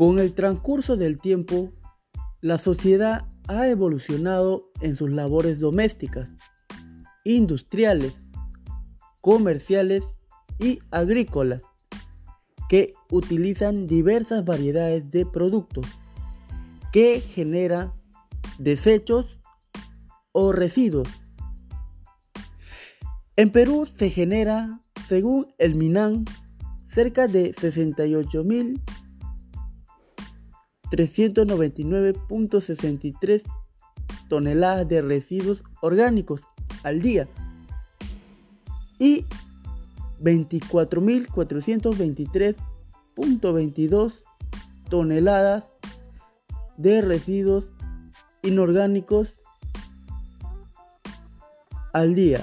Con el transcurso del tiempo, la sociedad ha evolucionado en sus labores domésticas, industriales, comerciales y agrícolas, que utilizan diversas variedades de productos que generan desechos o residuos. En Perú se genera, según el MINAN, cerca de 68 mil 399.63 toneladas de residuos orgánicos al día y 24.423.22 toneladas de residuos inorgánicos al día.